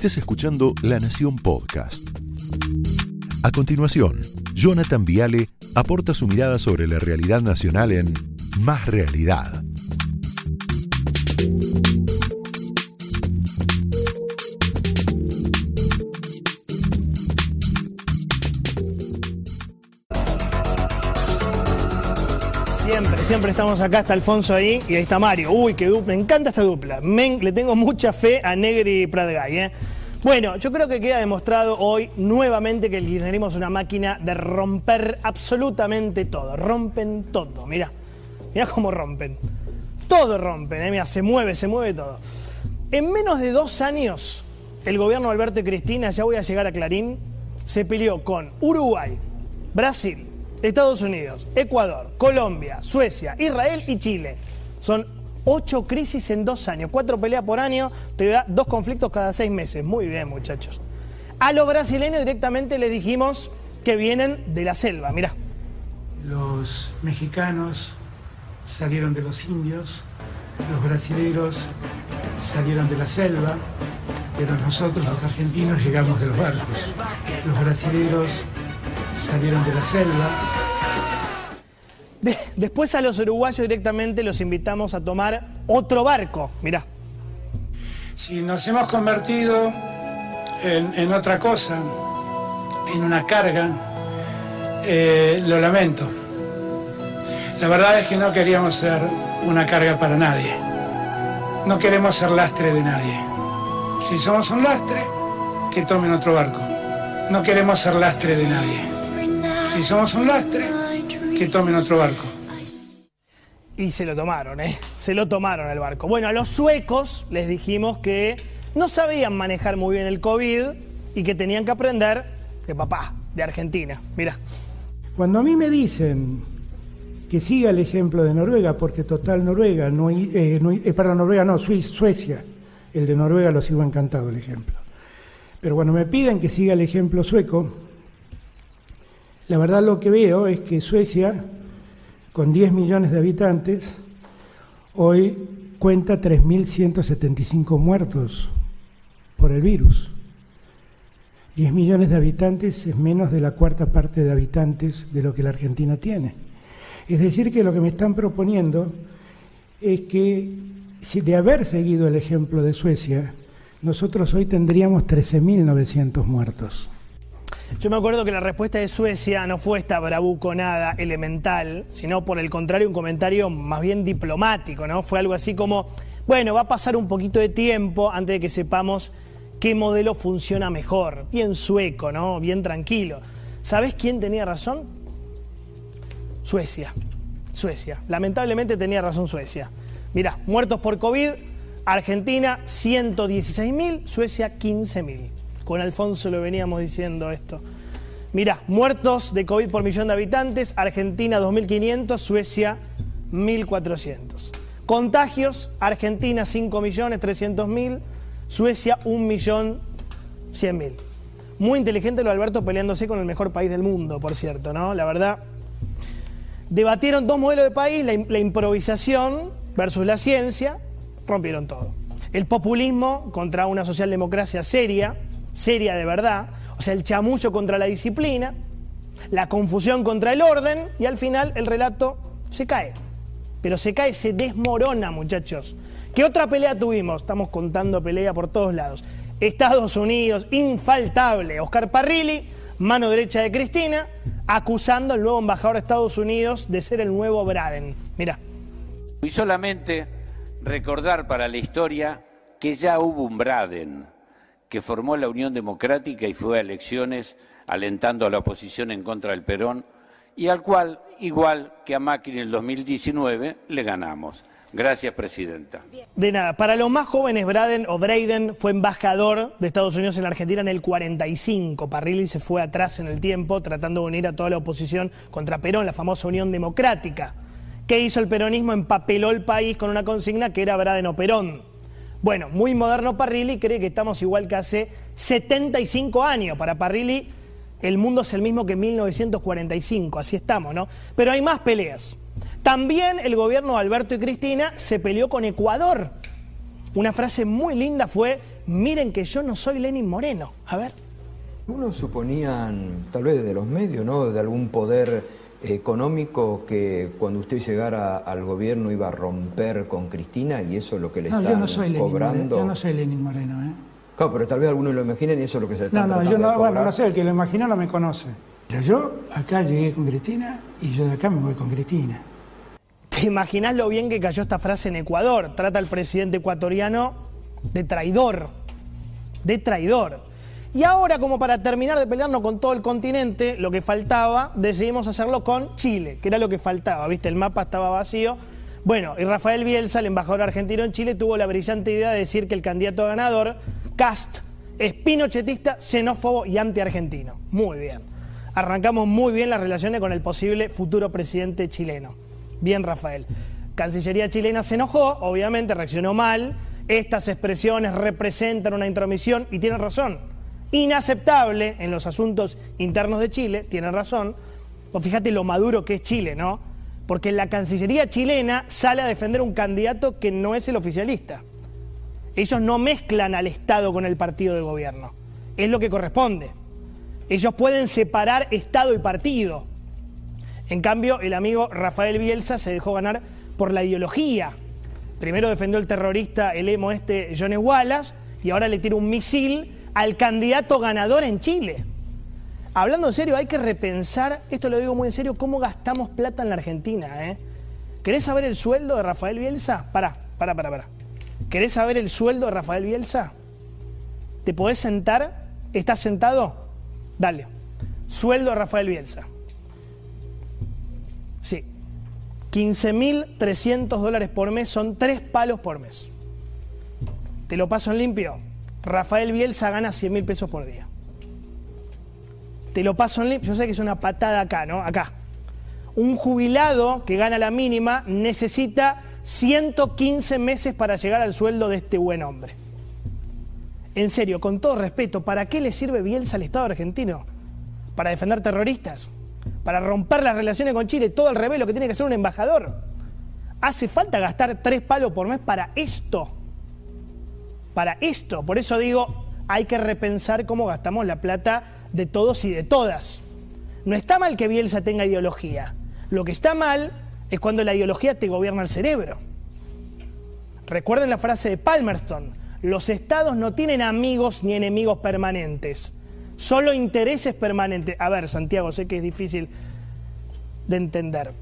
Estés escuchando La Nación Podcast. A continuación, Jonathan Viale aporta su mirada sobre la realidad nacional en Más Realidad. Siempre, siempre estamos acá, está Alfonso ahí y ahí está Mario. Uy, qué dupla, me encanta esta dupla. le tengo mucha fe a Negri y Pratgay. ¿eh? Bueno, yo creo que queda demostrado hoy nuevamente que el kirchnerismo es una máquina de romper absolutamente todo. Rompen todo, mira. Mira cómo rompen. Todo rompen, ¿eh? mira, se mueve, se mueve todo. En menos de dos años, el gobierno de Alberto y Cristina, ya voy a llegar a Clarín, se peleó con Uruguay, Brasil, Estados Unidos, Ecuador, Colombia, Suecia, Israel y Chile. Son ocho crisis en dos años, cuatro peleas por año, te da dos conflictos cada seis meses. Muy bien, muchachos. A los brasileños directamente les dijimos que vienen de la selva, mirá. Los mexicanos salieron de los indios, los brasileños salieron de la selva, pero nosotros los argentinos llegamos de los barcos. Los brasileños salieron de la selva. Después a los uruguayos directamente los invitamos a tomar otro barco. Mirá. Si nos hemos convertido en, otra cosa, en una carga, eh, lo lamento. La verdad es que no queríamos ser una carga para nadie. No queremos ser lastre de nadie. Si somos un lastre, que tomen otro barco. No queremos ser lastre de nadie. Si somos un lastre, que tomen otro barco. Y se lo tomaron, ¿eh? Se lo tomaron el barco. Bueno, a los suecos les dijimos que no sabían manejar muy bien el COVID y que tenían que aprender de papá, de Argentina. Mira. Cuando a mí me dicen que siga el ejemplo de Noruega, porque total Noruega, no, eh, no eh, para Noruega no, Suecia, el de Noruega lo sigo encantado el ejemplo. Pero cuando me piden que siga el ejemplo sueco, la verdad lo que veo es que Suecia, con 10 millones de habitantes, hoy cuenta 3.175 muertos por el virus. 10 millones de habitantes es menos de la cuarta parte de habitantes de lo que la Argentina tiene. Es decir, que lo que me están proponiendo es que si de haber seguido el ejemplo de Suecia, nosotros hoy tendríamos 13.900 muertos. Yo me acuerdo que la respuesta de Suecia no fue esta bravuconada elemental, sino por el contrario un comentario más bien diplomático, ¿no? Fue algo así como, bueno, va a pasar un poquito de tiempo antes de que sepamos qué modelo funciona mejor. Bien sueco, ¿no? Bien tranquilo. ¿Sabes quién tenía razón? Suecia. Suecia. Lamentablemente tenía razón Suecia. Mirá, muertos por COVID, Argentina 116.000, Suecia 15.000. Con Alfonso lo veníamos diciendo esto. Mirá, muertos de COVID por millón de habitantes, Argentina 2.500, Suecia 1.400. Contagios, Argentina 5.300.000, Suecia 1.100.000. Muy inteligente lo Alberto peleándose con el mejor país del mundo, por cierto, ¿no? La verdad. Debatieron dos modelos de país, la improvisación versus la ciencia, rompieron todo. El populismo contra una socialdemocracia seria, seria de verdad, o sea, el chamullo contra la disciplina, la confusión contra el orden y al final el relato se cae. Pero se cae, se desmorona, muchachos. ¿Qué otra pelea tuvimos? Estamos contando pelea por todos lados. Estados Unidos, infaltable. Oscar Parrilli, mano derecha de Cristina, acusando al nuevo embajador de Estados Unidos de ser el nuevo Braden. Mira. Y solamente recordar para la historia que ya hubo un Braden que formó la Unión Democrática y fue a elecciones alentando a la oposición en contra del Perón y al cual, igual que a Macri en el 2019, le ganamos. Gracias, Presidenta. De nada. Para los más jóvenes, Braden o Braden fue embajador de Estados Unidos en la Argentina en el 45. Parrilli se fue atrás en el tiempo tratando de unir a toda la oposición contra Perón, la famosa Unión Democrática. ¿Qué hizo el peronismo? Empapeló el país con una consigna que era Braden o Perón. Bueno, muy moderno Parrilli cree que estamos igual que hace 75 años. Para Parrilli el mundo es el mismo que en 1945, así estamos, ¿no? Pero hay más peleas. También el gobierno de Alberto y Cristina se peleó con Ecuador. Una frase muy linda fue, miren que yo no soy Lenin Moreno. A ver. Unos suponían, tal vez desde los medios, ¿no? De algún poder económico que cuando usted llegara al gobierno iba a romper con Cristina y eso es lo que le No, están yo no soy Lenin cobrando. Moreno. Yo no soy Lenin Moreno, ¿eh? Claro, pero tal vez algunos lo imaginen y eso es lo que se le No, no, tratando yo no, bueno, no sé, el que lo imagina no me conoce. Pero yo acá llegué con Cristina y yo de acá me voy con Cristina. ¿Te imaginas lo bien que cayó esta frase en Ecuador? Trata al presidente ecuatoriano de traidor. De traidor. Y ahora, como para terminar de pelearnos con todo el continente, lo que faltaba, decidimos hacerlo con Chile, que era lo que faltaba, ¿viste? El mapa estaba vacío. Bueno, y Rafael Bielsa, el embajador argentino en Chile, tuvo la brillante idea de decir que el candidato ganador, Cast, es pinochetista, xenófobo y antiargentino. Muy bien. Arrancamos muy bien las relaciones con el posible futuro presidente chileno. Bien, Rafael. Cancillería chilena se enojó, obviamente reaccionó mal. Estas expresiones representan una intromisión y tienen razón. Inaceptable en los asuntos internos de Chile, tienen razón. Pues fíjate lo maduro que es Chile, ¿no? Porque la Cancillería chilena sale a defender un candidato que no es el oficialista. Ellos no mezclan al Estado con el partido de gobierno. Es lo que corresponde. Ellos pueden separar Estado y partido. En cambio, el amigo Rafael Bielsa se dejó ganar por la ideología. Primero defendió el terrorista, el emo este, Jones Wallace, y ahora le tira un misil al candidato ganador en Chile. Hablando en serio, hay que repensar, esto lo digo muy en serio, cómo gastamos plata en la Argentina. ¿eh? ¿Querés saber el sueldo de Rafael Bielsa? Pará, pará, pará, pará. ¿Querés saber el sueldo de Rafael Bielsa? ¿Te podés sentar? ¿Estás sentado? Dale. Sueldo de Rafael Bielsa. Sí. 15.300 dólares por mes son tres palos por mes. Te lo paso en limpio. Rafael Bielsa gana 100 mil pesos por día. Te lo paso en. Yo sé que es una patada acá, ¿no? Acá. Un jubilado que gana la mínima necesita 115 meses para llegar al sueldo de este buen hombre. En serio, con todo respeto, ¿para qué le sirve Bielsa al Estado argentino? ¿Para defender terroristas? ¿Para romper las relaciones con Chile? Todo al revés, lo que tiene que hacer un embajador. ¿Hace falta gastar tres palos por mes para esto? Para esto. Por eso digo, hay que repensar cómo gastamos la plata de todos y de todas. No está mal que Bielsa tenga ideología. Lo que está mal es cuando la ideología te gobierna el cerebro. Recuerden la frase de Palmerston, los estados no tienen amigos ni enemigos permanentes, solo intereses permanentes. A ver, Santiago, sé que es difícil de entender.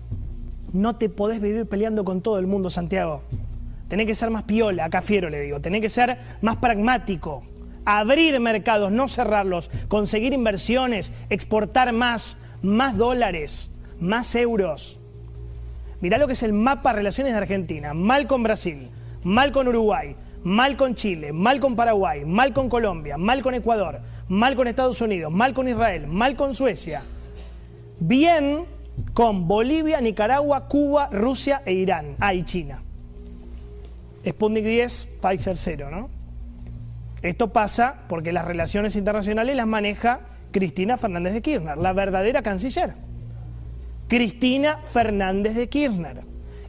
No te podés vivir peleando con todo el mundo, Santiago. Tenés que ser más piola, acá fiero le digo. Tenés que ser más pragmático. Abrir mercados, no cerrarlos. Conseguir inversiones, exportar más, más dólares, más euros. Mirá lo que es el mapa de relaciones de Argentina. Mal con Brasil, mal con Uruguay, mal con Chile, mal con Paraguay, mal con Colombia, mal con Ecuador, mal con Estados Unidos, mal con Israel, mal con Suecia. Bien con Bolivia, Nicaragua, Cuba, Rusia e Irán. Ah, y China. Sputnik 10, Pfizer 0, ¿no? Esto pasa porque las relaciones internacionales las maneja Cristina Fernández de Kirchner, la verdadera canciller. Cristina Fernández de Kirchner.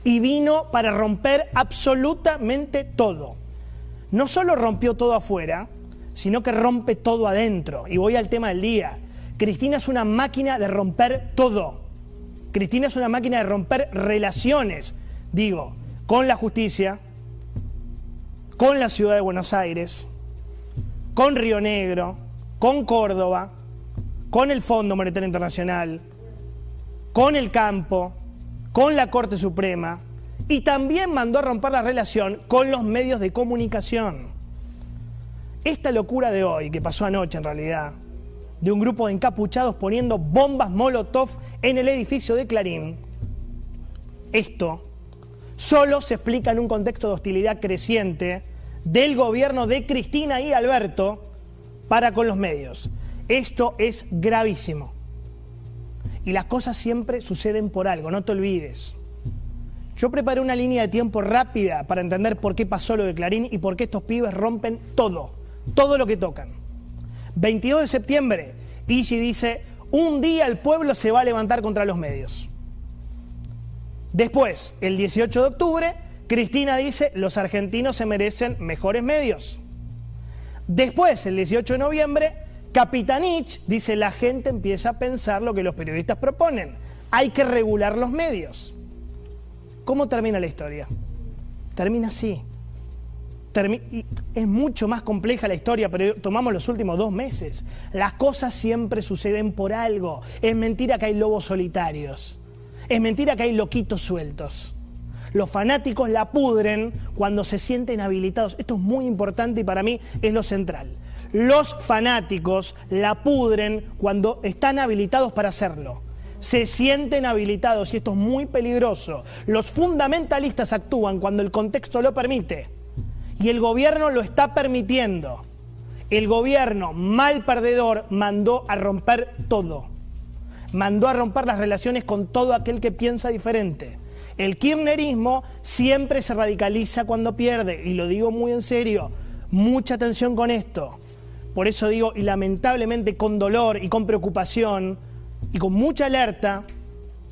Y vino para romper absolutamente todo. No solo rompió todo afuera, sino que rompe todo adentro. Y voy al tema del día. Cristina es una máquina de romper todo. Cristina es una máquina de romper relaciones, digo, con la justicia, con la ciudad de Buenos Aires, con Río Negro, con Córdoba, con el Fondo Monetario Internacional, con el campo, con la Corte Suprema y también mandó a romper la relación con los medios de comunicación. Esta locura de hoy, que pasó anoche en realidad, de un grupo de encapuchados poniendo bombas Molotov en el edificio de Clarín, esto solo se explica en un contexto de hostilidad creciente del gobierno de Cristina y Alberto para con los medios. Esto es gravísimo. Y las cosas siempre suceden por algo, no te olvides. Yo preparé una línea de tiempo rápida para entender por qué pasó lo de Clarín y por qué estos pibes rompen todo, todo lo que tocan. 22 de septiembre, Igi dice, un día el pueblo se va a levantar contra los medios. Después, el 18 de octubre, Cristina dice, los argentinos se merecen mejores medios. Después, el 18 de noviembre, Capitanich dice la gente empieza a pensar lo que los periodistas proponen. Hay que regular los medios. ¿Cómo termina la historia? Termina así. es mucho más compleja la historia, pero tomamos los últimos dos meses. Las cosas siempre suceden por algo. Es mentira que hay lobos solitarios. Es mentira que hay loquitos sueltos. Los fanáticos la pudren cuando se sienten habilitados. Esto es muy importante y para mí es lo central. Los fanáticos la pudren cuando están habilitados para hacerlo. Se sienten habilitados y esto es muy peligroso. Los fundamentalistas actúan cuando el contexto lo permite y el gobierno lo está permitiendo. El gobierno, mal perdedor, mandó a romper todo. Mandó a romper las relaciones con todo aquel que piensa diferente. El kirchnerismo siempre se radicaliza cuando pierde, y lo digo muy en serio, mucha atención con esto. Por eso digo, y lamentablemente con dolor y con preocupación y con mucha alerta,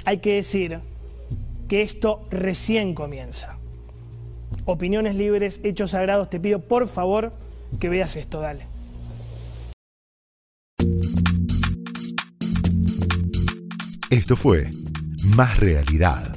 hay que decir que esto recién comienza. Opiniones libres, hechos sagrados, te pido por favor que veas esto, dale. Esto fue Más Realidad